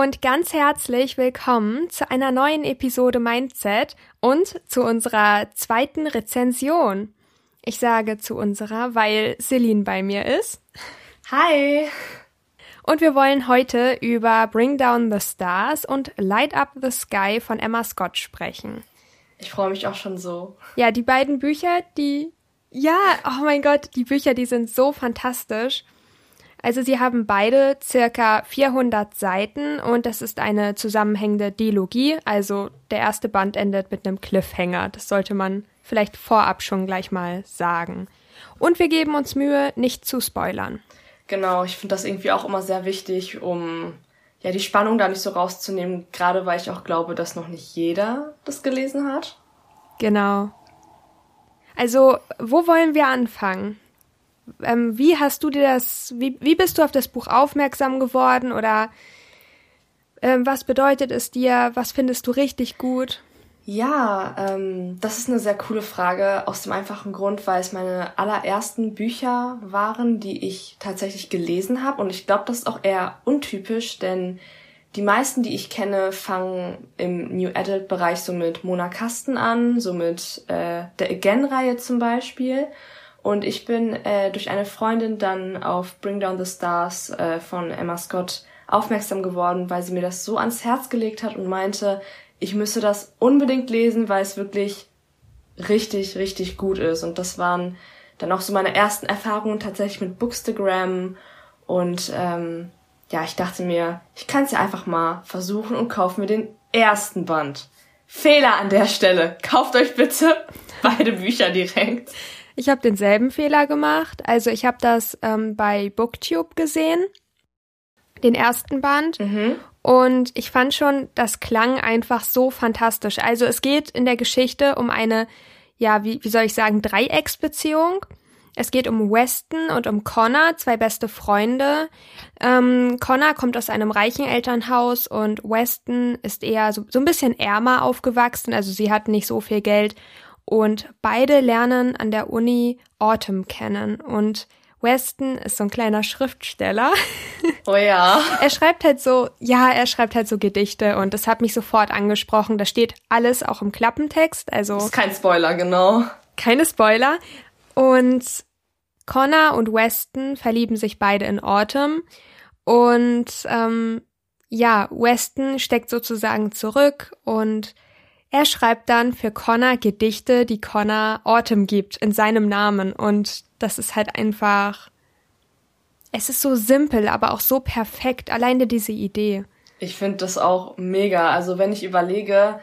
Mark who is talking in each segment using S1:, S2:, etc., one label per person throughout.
S1: und ganz herzlich willkommen zu einer neuen Episode Mindset und zu unserer zweiten Rezension. Ich sage zu unserer, weil Celine bei mir ist.
S2: Hi!
S1: Und wir wollen heute über Bring Down the Stars und Light Up the Sky von Emma Scott sprechen.
S2: Ich freue mich auch schon so.
S1: Ja, die beiden Bücher, die, ja, oh mein Gott, die Bücher, die sind so fantastisch. Also sie haben beide circa 400 Seiten und das ist eine zusammenhängende Dilogie. Also der erste Band endet mit einem Cliffhanger. Das sollte man vielleicht vorab schon gleich mal sagen. Und wir geben uns Mühe, nicht zu spoilern.
S2: Genau, ich finde das irgendwie auch immer sehr wichtig, um ja die Spannung da nicht so rauszunehmen, gerade weil ich auch glaube, dass noch nicht jeder das gelesen hat.
S1: Genau. Also, wo wollen wir anfangen? Ähm, wie hast du dir das, wie, wie bist du auf das Buch aufmerksam geworden oder ähm, was bedeutet es dir? Was findest du richtig gut?
S2: Ja, ähm, das ist eine sehr coole Frage aus dem einfachen Grund, weil es meine allerersten Bücher waren, die ich tatsächlich gelesen habe. Und ich glaube, das ist auch eher untypisch, denn die meisten, die ich kenne, fangen im New Adult Bereich so mit Mona Kasten an, so mit äh, der Again-Reihe zum Beispiel. Und ich bin äh, durch eine Freundin dann auf Bring Down the Stars äh, von Emma Scott aufmerksam geworden, weil sie mir das so ans Herz gelegt hat und meinte, ich müsse das unbedingt lesen, weil es wirklich richtig, richtig gut ist. Und das waren dann auch so meine ersten Erfahrungen tatsächlich mit Bookstagram. Und ähm, ja, ich dachte mir, ich kann es ja einfach mal versuchen und kaufe mir den ersten Band. Fehler an der Stelle. Kauft euch bitte beide Bücher direkt.
S1: Ich habe denselben Fehler gemacht. Also ich habe das ähm, bei Booktube gesehen, den ersten Band. Mhm. Und ich fand schon, das klang einfach so fantastisch. Also es geht in der Geschichte um eine, ja, wie, wie soll ich sagen, Dreiecksbeziehung. Es geht um Weston und um Connor, zwei beste Freunde. Ähm, Connor kommt aus einem reichen Elternhaus und Weston ist eher so, so ein bisschen ärmer aufgewachsen, also sie hat nicht so viel Geld. Und beide lernen an der Uni Autumn kennen. Und Weston ist so ein kleiner Schriftsteller.
S2: Oh ja.
S1: er schreibt halt so, ja, er schreibt halt so Gedichte und das hat mich sofort angesprochen. Da steht alles auch im Klappentext, also. Das
S2: ist kein Spoiler, genau.
S1: Keine Spoiler. Und Connor und Weston verlieben sich beide in Autumn und ähm, ja, Weston steckt sozusagen zurück und er schreibt dann für Connor Gedichte, die Connor Autumn gibt in seinem Namen und das ist halt einfach. Es ist so simpel, aber auch so perfekt. Alleine diese Idee.
S2: Ich finde das auch mega. Also wenn ich überlege,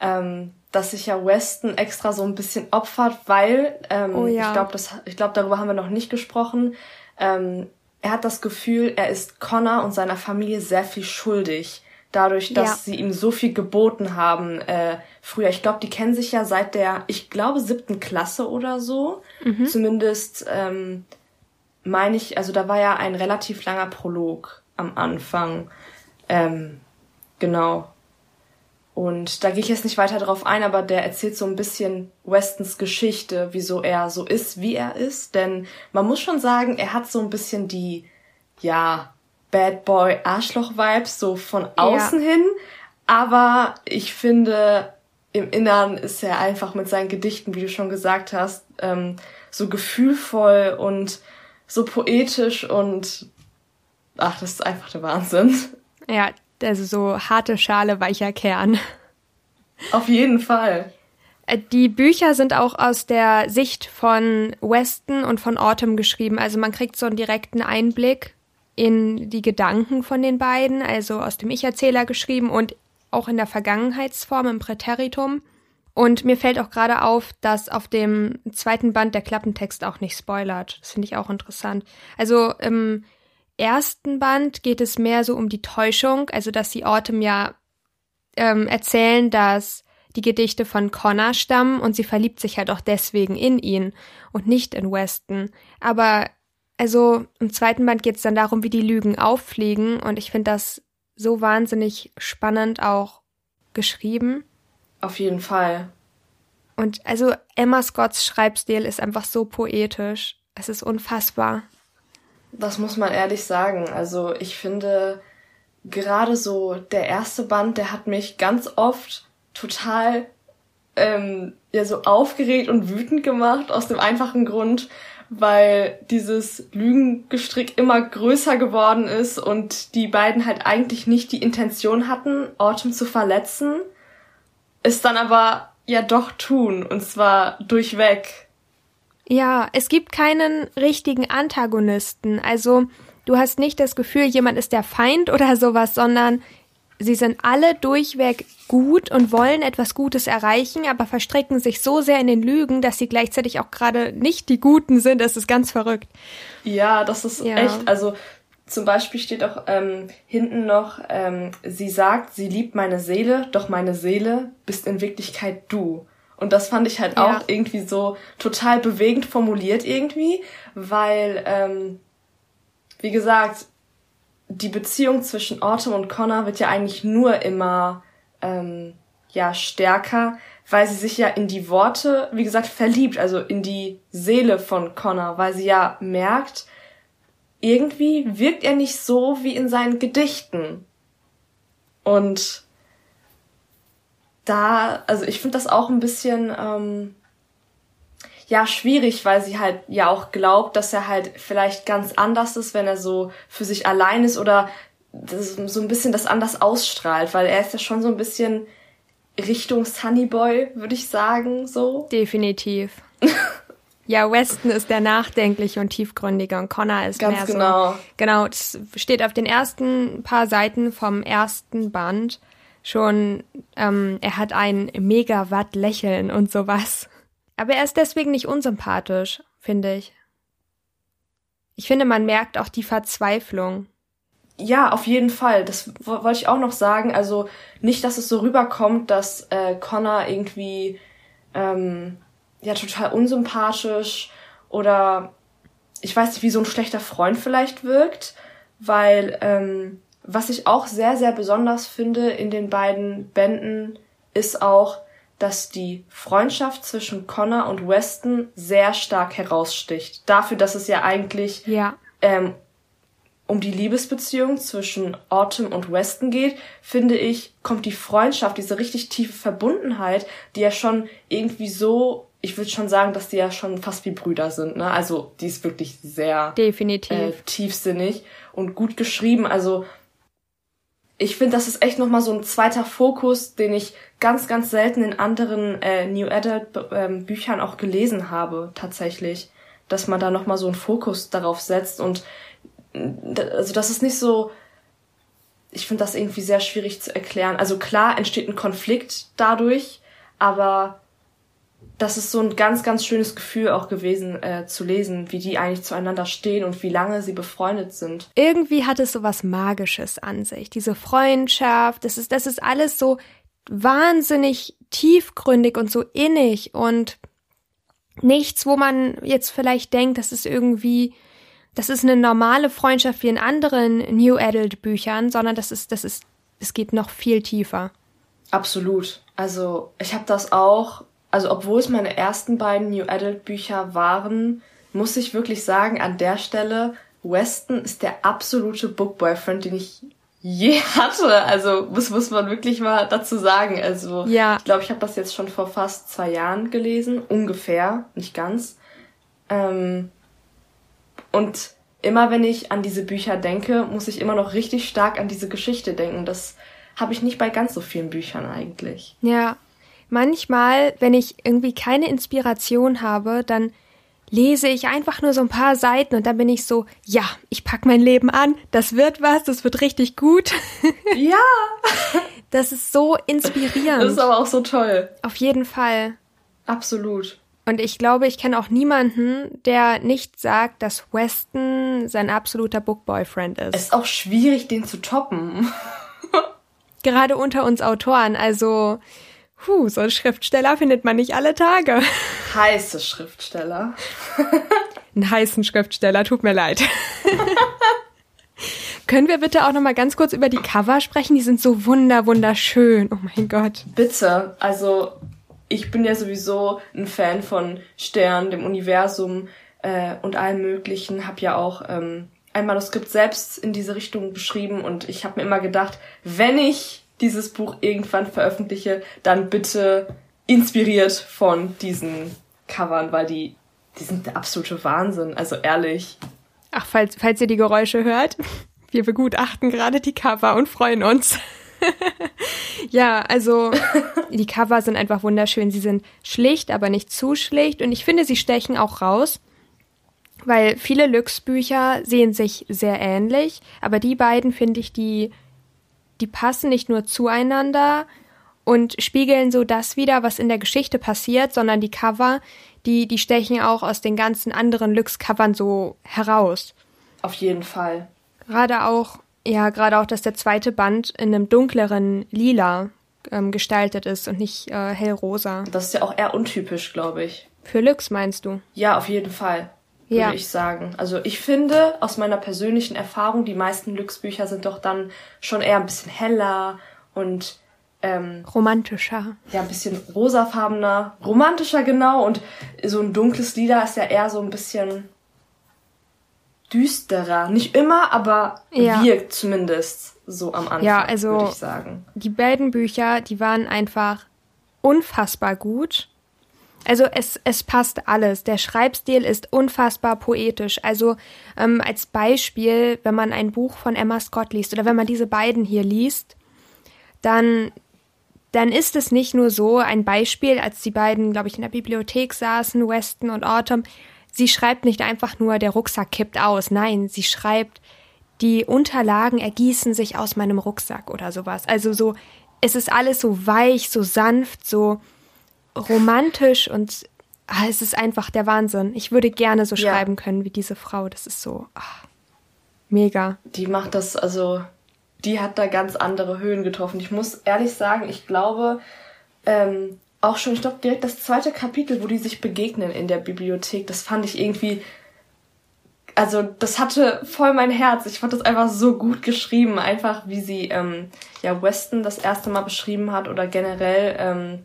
S2: ähm, dass sich ja Weston extra so ein bisschen opfert, weil ähm, oh ja. ich glaube, glaube, darüber haben wir noch nicht gesprochen. Ähm, er hat das Gefühl, er ist Connor und seiner Familie sehr viel schuldig dadurch, dass ja. sie ihm so viel geboten haben äh, früher. Ich glaube, die kennen sich ja seit der, ich glaube, siebten Klasse oder so. Mhm. Zumindest ähm, meine ich, also da war ja ein relativ langer Prolog am Anfang. Ähm, genau. Und da gehe ich jetzt nicht weiter drauf ein, aber der erzählt so ein bisschen Westons Geschichte, wieso er so ist, wie er ist. Denn man muss schon sagen, er hat so ein bisschen die, ja, Bad Boy Arschloch Vibes so von außen ja. hin, aber ich finde im Innern ist er einfach mit seinen Gedichten, wie du schon gesagt hast, ähm, so gefühlvoll und so poetisch und ach, das ist einfach der Wahnsinn.
S1: Ja, also so harte Schale, weicher Kern.
S2: Auf jeden Fall.
S1: Äh, die Bücher sind auch aus der Sicht von Weston und von Autumn geschrieben. Also man kriegt so einen direkten Einblick in die Gedanken von den beiden, also aus dem Ich-Erzähler geschrieben und auch in der Vergangenheitsform im Präteritum. Und mir fällt auch gerade auf, dass auf dem zweiten Band der Klappentext auch nicht spoilert. Das finde ich auch interessant. Also im ersten Band geht es mehr so um die Täuschung, also dass die Autumn ja ähm, erzählen, dass die Gedichte von Connor stammen und sie verliebt sich halt auch deswegen in ihn und nicht in Weston. Aber also im zweiten Band geht es dann darum, wie die Lügen auffliegen und ich finde das so wahnsinnig spannend auch geschrieben.
S2: Auf jeden Fall.
S1: Und also Emma Scotts Schreibstil ist einfach so poetisch. Es ist unfassbar.
S2: Das muss man ehrlich sagen. Also ich finde, gerade so der erste Band, der hat mich ganz oft total ähm, ja so aufgeregt und wütend gemacht aus dem einfachen Grund, weil dieses Lügengestrick immer größer geworden ist und die beiden halt eigentlich nicht die Intention hatten, Autumn zu verletzen, es dann aber ja doch tun und zwar durchweg.
S1: Ja, es gibt keinen richtigen Antagonisten. Also du hast nicht das Gefühl, jemand ist der Feind oder sowas, sondern sie sind alle durchweg gut und wollen etwas Gutes erreichen, aber verstricken sich so sehr in den Lügen, dass sie gleichzeitig auch gerade nicht die Guten sind. Das ist ganz verrückt.
S2: Ja, das ist ja. echt. Also zum Beispiel steht auch ähm, hinten noch, ähm, sie sagt, sie liebt meine Seele, doch meine Seele bist in Wirklichkeit du. Und das fand ich halt ja. auch irgendwie so total bewegend formuliert irgendwie, weil, ähm, wie gesagt, die Beziehung zwischen Autumn und Connor wird ja eigentlich nur immer ähm, ja stärker, weil sie sich ja in die Worte, wie gesagt, verliebt, also in die Seele von Connor, weil sie ja merkt, irgendwie wirkt er nicht so wie in seinen Gedichten. Und da, also ich finde das auch ein bisschen ähm, ja schwierig, weil sie halt ja auch glaubt, dass er halt vielleicht ganz anders ist, wenn er so für sich allein ist oder so ein bisschen das anders ausstrahlt, weil er ist ja schon so ein bisschen Richtung Sunnyboy, würde ich sagen, so.
S1: Definitiv. ja, Weston ist der nachdenkliche und tiefgründige und Connor ist Ganz mehr genau. so. Genau, das steht auf den ersten paar Seiten vom ersten Band schon, ähm, er hat ein Megawatt-Lächeln und sowas. Aber er ist deswegen nicht unsympathisch, finde ich. Ich finde, man merkt auch die Verzweiflung.
S2: Ja, auf jeden Fall. Das wollte ich auch noch sagen. Also nicht, dass es so rüberkommt, dass äh, Connor irgendwie ähm, ja total unsympathisch oder ich weiß nicht, wie so ein schlechter Freund vielleicht wirkt, weil ähm, was ich auch sehr, sehr besonders finde in den beiden Bänden ist auch, dass die Freundschaft zwischen Connor und Weston sehr stark heraussticht. Dafür, dass es ja eigentlich ja. Ähm, um die Liebesbeziehung zwischen Autumn und Weston geht, finde ich, kommt die Freundschaft, diese richtig tiefe Verbundenheit, die ja schon irgendwie so, ich würde schon sagen, dass die ja schon fast wie Brüder sind. Ne? Also die ist wirklich sehr definitiv äh, tiefsinnig und gut geschrieben. Also ich finde, das ist echt nochmal so ein zweiter Fokus, den ich ganz, ganz selten in anderen äh, New Adult ähm, Büchern auch gelesen habe, tatsächlich. Dass man da nochmal so einen Fokus darauf setzt und also das ist nicht so, ich finde das irgendwie sehr schwierig zu erklären. Also klar entsteht ein Konflikt dadurch, aber das ist so ein ganz, ganz schönes Gefühl auch gewesen äh, zu lesen, wie die eigentlich zueinander stehen und wie lange sie befreundet sind.
S1: Irgendwie hat es so was Magisches an sich. Diese Freundschaft, das ist, das ist alles so wahnsinnig tiefgründig und so innig und nichts, wo man jetzt vielleicht denkt, das ist irgendwie, das ist eine normale Freundschaft wie in anderen New Adult Büchern, sondern das ist, das ist, es geht noch viel tiefer.
S2: Absolut. Also ich habe das auch also obwohl es meine ersten beiden New Adult Bücher waren, muss ich wirklich sagen, an der Stelle, Weston ist der absolute Book Boyfriend, den ich je hatte. Also muss, muss man wirklich mal dazu sagen. Also ja. ich glaube, ich habe das jetzt schon vor fast zwei Jahren gelesen, ungefähr, nicht ganz. Ähm, und immer wenn ich an diese Bücher denke, muss ich immer noch richtig stark an diese Geschichte denken. Das habe ich nicht bei ganz so vielen Büchern eigentlich.
S1: Ja, manchmal, wenn ich irgendwie keine Inspiration habe, dann lese ich einfach nur so ein paar Seiten und dann bin ich so, ja, ich pack mein Leben an, das wird was, das wird richtig gut. Ja. Das ist so inspirierend.
S2: Das ist aber auch so toll.
S1: Auf jeden Fall.
S2: Absolut.
S1: Und ich glaube, ich kenne auch niemanden, der nicht sagt, dass Weston sein absoluter Bookboyfriend ist.
S2: Es ist auch schwierig, den zu toppen.
S1: Gerade unter uns Autoren. Also, Puh, so Schriftsteller findet man nicht alle Tage.
S2: Heiße Schriftsteller.
S1: Einen heißen Schriftsteller, tut mir leid. Können wir bitte auch noch mal ganz kurz über die Cover sprechen? Die sind so wunder wunderschön. Oh mein Gott.
S2: Bitte. Also ich bin ja sowieso ein Fan von Sternen, dem Universum äh, und allem Möglichen. Hab ja auch ähm, ein Manuskript selbst in diese Richtung beschrieben und ich habe mir immer gedacht, wenn ich dieses Buch irgendwann veröffentliche, dann bitte inspiriert von diesen Covern, weil die, die sind der absolute Wahnsinn, also ehrlich.
S1: Ach, falls, falls ihr die Geräusche hört, wir begutachten gerade die Cover und freuen uns. ja, also die Cover sind einfach wunderschön. Sie sind schlicht, aber nicht zu schlicht. Und ich finde, sie stechen auch raus, weil viele Lux-Bücher sehen sich sehr ähnlich. Aber die beiden finde ich, die, die passen nicht nur zueinander und spiegeln so das wieder, was in der Geschichte passiert, sondern die Cover, die, die stechen auch aus den ganzen anderen Lux-Covern so heraus.
S2: Auf jeden Fall.
S1: Gerade auch ja, gerade auch, dass der zweite Band in einem dunkleren Lila ähm, gestaltet ist und nicht äh, hellrosa.
S2: Das ist ja auch eher untypisch, glaube ich.
S1: Für Lux meinst du?
S2: Ja, auf jeden Fall. Würde ja. ich sagen. Also ich finde aus meiner persönlichen Erfahrung, die meisten Lux-Bücher sind doch dann schon eher ein bisschen heller und ähm,
S1: romantischer.
S2: Ja, ein bisschen rosafarbener, romantischer genau und so ein dunkles Lila ist ja eher so ein bisschen düsterer. Nicht immer, aber ja. wirkt zumindest so am Anfang, ja, also, würde ich sagen.
S1: Die beiden Bücher, die waren einfach unfassbar gut. Also es, es passt alles. Der Schreibstil ist unfassbar poetisch. Also ähm, als Beispiel, wenn man ein Buch von Emma Scott liest oder wenn man diese beiden hier liest, dann, dann ist es nicht nur so ein Beispiel, als die beiden, glaube ich, in der Bibliothek saßen, Weston und Autumn, sie schreibt nicht einfach nur, der Rucksack kippt aus. Nein, sie schreibt, die Unterlagen ergießen sich aus meinem Rucksack oder sowas. Also so, es ist alles so weich, so sanft, so romantisch und ah, es ist einfach der Wahnsinn. Ich würde gerne so ja. schreiben können wie diese Frau. Das ist so ah, mega.
S2: Die macht das, also die hat da ganz andere Höhen getroffen. Ich muss ehrlich sagen, ich glaube, ähm, auch schon, ich glaube, direkt das zweite Kapitel, wo die sich begegnen in der Bibliothek, das fand ich irgendwie. Also, das hatte voll mein Herz. Ich fand das einfach so gut geschrieben. Einfach, wie sie ähm, ja Weston das erste Mal beschrieben hat oder generell. Ähm,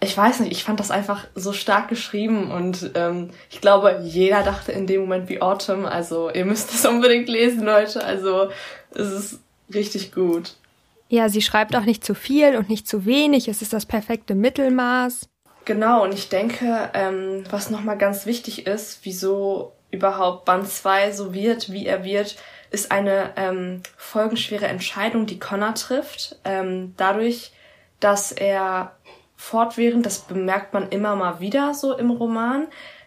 S2: ich weiß nicht, ich fand das einfach so stark geschrieben und ähm, ich glaube, jeder dachte in dem Moment wie Autumn. Also, ihr müsst es unbedingt lesen, Leute. Also, es ist richtig gut.
S1: Ja, sie schreibt auch nicht zu viel und nicht zu wenig. Es ist das perfekte Mittelmaß.
S2: Genau, und ich denke, ähm, was nochmal ganz wichtig ist, wieso überhaupt Band 2 so wird, wie er wird, ist eine ähm, folgenschwere Entscheidung, die Connor trifft. Ähm, dadurch, dass er fortwährend, das bemerkt man immer mal wieder so im Roman,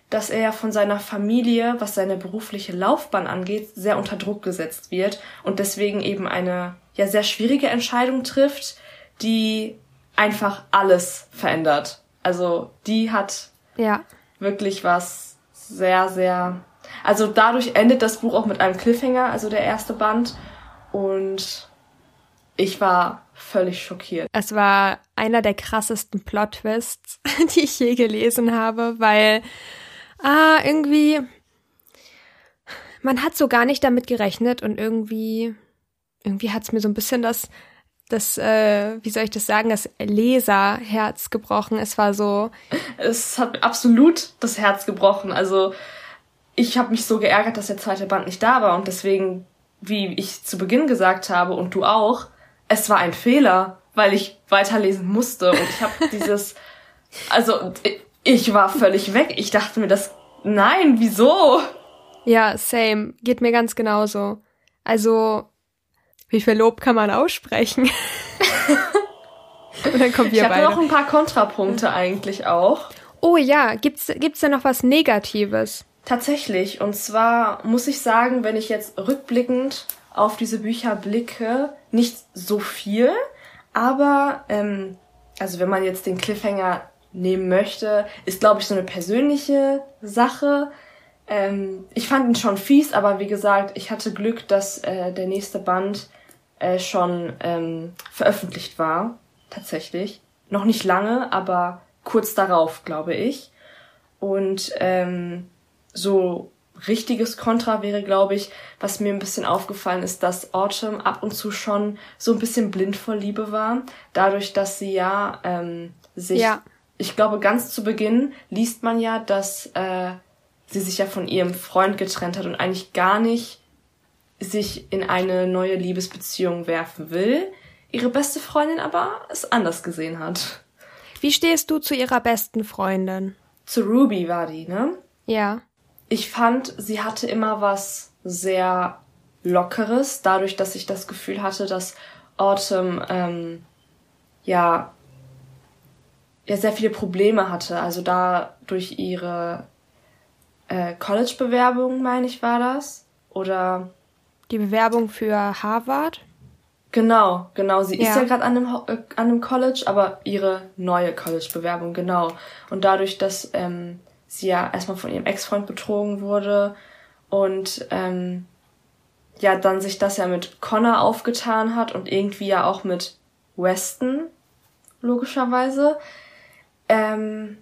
S2: dass er von seiner Familie, was seine berufliche Laufbahn angeht, sehr unter Druck gesetzt wird und deswegen eben eine ja sehr schwierige Entscheidung trifft, die einfach alles verändert. Also die hat ja. wirklich was sehr, sehr. Also dadurch endet das Buch auch mit einem Cliffhanger, also der erste Band. Und ich war völlig schockiert.
S1: Es war einer der krassesten Plot-Twists, die ich je gelesen habe, weil ah, irgendwie, man hat so gar nicht damit gerechnet und irgendwie, irgendwie hat es mir so ein bisschen das, das, äh, wie soll ich das sagen, das Leserherz gebrochen. Es war so.
S2: Es hat absolut das Herz gebrochen. Also ich habe mich so geärgert, dass der zweite Band nicht da war und deswegen, wie ich zu Beginn gesagt habe und du auch, es war ein Fehler, weil ich weiterlesen musste und ich habe dieses, also ich war völlig weg. Ich dachte mir, das, nein, wieso?
S1: Ja, same. Geht mir ganz genauso. Also, wie viel Lob kann man aussprechen?
S2: Und dann kommen wir ich beide. Ich habe noch ein paar Kontrapunkte eigentlich auch.
S1: Oh ja, gibt's, gibt's da noch was Negatives?
S2: Tatsächlich. Und zwar muss ich sagen, wenn ich jetzt rückblickend auf diese Bücher blicke, nicht so viel, aber ähm, also wenn man jetzt den Cliffhanger nehmen möchte, ist, glaube ich, so eine persönliche Sache. Ähm, ich fand ihn schon fies, aber wie gesagt, ich hatte Glück, dass äh, der nächste Band äh, schon ähm, veröffentlicht war. Tatsächlich. Noch nicht lange, aber kurz darauf, glaube ich. Und ähm, so richtiges Kontra wäre, glaube ich, was mir ein bisschen aufgefallen ist, dass Autumn ab und zu schon so ein bisschen blind vor Liebe war. Dadurch, dass sie ja ähm, sich ja ich glaube, ganz zu Beginn liest man ja, dass äh, sie sich ja von ihrem Freund getrennt hat und eigentlich gar nicht sich in eine neue Liebesbeziehung werfen will, ihre beste Freundin aber es anders gesehen hat.
S1: Wie stehst du zu ihrer besten Freundin?
S2: Zu Ruby war die, ne?
S1: Ja.
S2: Ich fand, sie hatte immer was sehr Lockeres, dadurch, dass ich das Gefühl hatte, dass Autumn ähm, ja ja sehr viele Probleme hatte. Also da durch ihre äh, College-Bewerbung, meine ich, war das. Oder
S1: die Bewerbung für Harvard?
S2: Genau, genau. Sie ja. ist ja gerade an, einem, äh, an einem College, aber ihre neue College-Bewerbung, genau. Und dadurch, dass ähm, sie ja erstmal von ihrem Ex-Freund betrogen wurde und ähm, ja, dann sich das ja mit Connor aufgetan hat und irgendwie ja auch mit Weston, logischerweise. Ähm,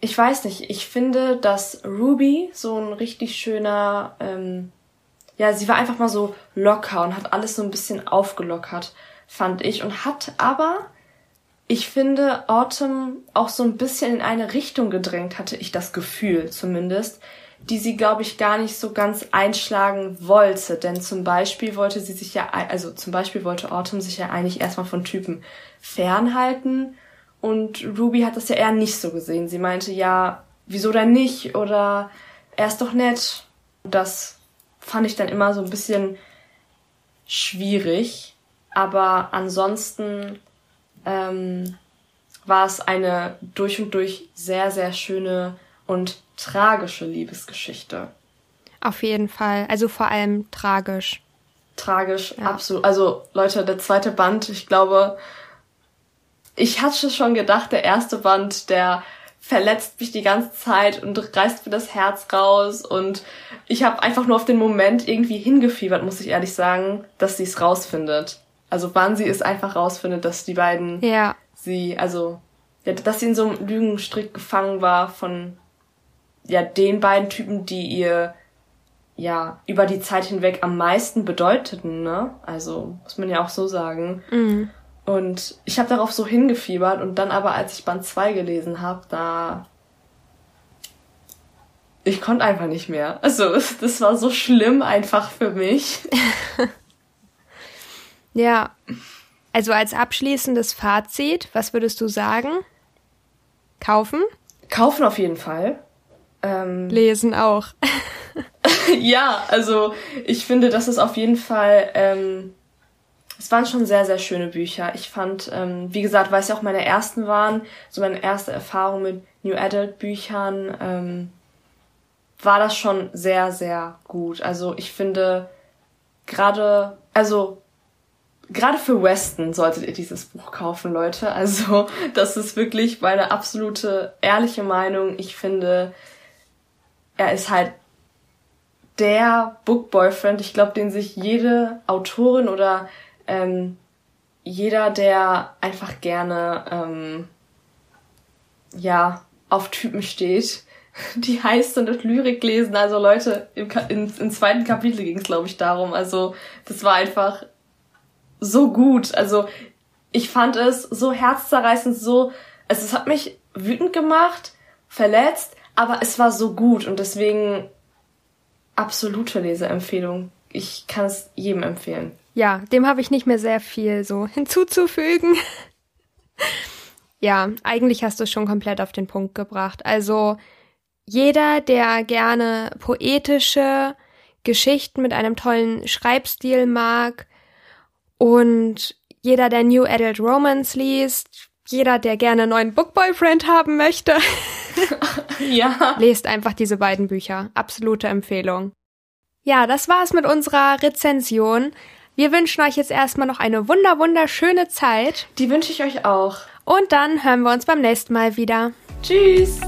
S2: ich weiß nicht, ich finde, dass Ruby so ein richtig schöner, ähm, ja, sie war einfach mal so locker und hat alles so ein bisschen aufgelockert, fand ich. Und hat aber, ich finde, Autumn auch so ein bisschen in eine Richtung gedrängt, hatte ich das Gefühl zumindest, die sie, glaube ich, gar nicht so ganz einschlagen wollte. Denn zum Beispiel wollte sie sich ja, also zum Beispiel wollte Autumn sich ja eigentlich erstmal von Typen fernhalten und Ruby hat das ja eher nicht so gesehen. Sie meinte, ja, wieso denn nicht? Oder er ist doch nett. Das fand ich dann immer so ein bisschen schwierig. Aber ansonsten ähm, war es eine durch und durch sehr, sehr schöne und tragische Liebesgeschichte.
S1: Auf jeden Fall. Also vor allem tragisch.
S2: Tragisch, ja. absolut. Also Leute, der zweite Band, ich glaube, ich hatte schon gedacht, der erste Band, der verletzt mich die ganze Zeit und reißt mir das Herz raus und ich habe einfach nur auf den Moment irgendwie hingefiebert, muss ich ehrlich sagen, dass sie es rausfindet. Also wann sie es einfach rausfindet, dass die beiden
S1: ja.
S2: sie, also ja, dass sie in so einem Lügenstrick gefangen war von ja den beiden Typen, die ihr ja über die Zeit hinweg am meisten bedeuteten, ne? Also muss man ja auch so sagen.
S1: Mhm.
S2: Und ich habe darauf so hingefiebert und dann aber, als ich Band 2 gelesen habe, da. Ich konnte einfach nicht mehr. Also, das war so schlimm einfach für mich.
S1: ja. Also als abschließendes Fazit, was würdest du sagen? Kaufen?
S2: Kaufen auf jeden Fall. Ähm,
S1: Lesen auch.
S2: ja, also ich finde, das ist auf jeden Fall ähm, es waren schon sehr, sehr schöne Bücher. Ich fand, ähm, wie gesagt, weil es ja auch meine ersten waren, so meine erste Erfahrung mit New Adult Büchern, ähm, war das schon sehr, sehr gut. Also ich finde, gerade, also gerade für Weston solltet ihr dieses Buch kaufen, Leute. Also das ist wirklich meine absolute ehrliche Meinung. Ich finde, er ist halt der Book Boyfriend, ich glaube, den sich jede Autorin oder ähm, jeder, der einfach gerne ähm, ja auf Typen steht, die heißt und Lyrik lesen. Also Leute, im, im, im zweiten Kapitel ging es, glaube ich, darum. Also das war einfach so gut. Also ich fand es so herzzerreißend, so, also es hat mich wütend gemacht, verletzt, aber es war so gut und deswegen absolute Leseempfehlung. Ich kann es jedem empfehlen
S1: ja, dem habe ich nicht mehr sehr viel so hinzuzufügen. ja, eigentlich hast du es schon komplett auf den Punkt gebracht. Also jeder, der gerne poetische Geschichten mit einem tollen Schreibstil mag und jeder, der New Adult Romance liest, jeder, der gerne einen neuen Bookboyfriend haben möchte,
S2: ja.
S1: lest einfach diese beiden Bücher. Absolute Empfehlung. Ja, das war's mit unserer Rezension. Wir wünschen euch jetzt erstmal noch eine wunder wunderschöne Zeit.
S2: Die wünsche ich euch auch.
S1: Und dann hören wir uns beim nächsten Mal wieder.
S2: Tschüss.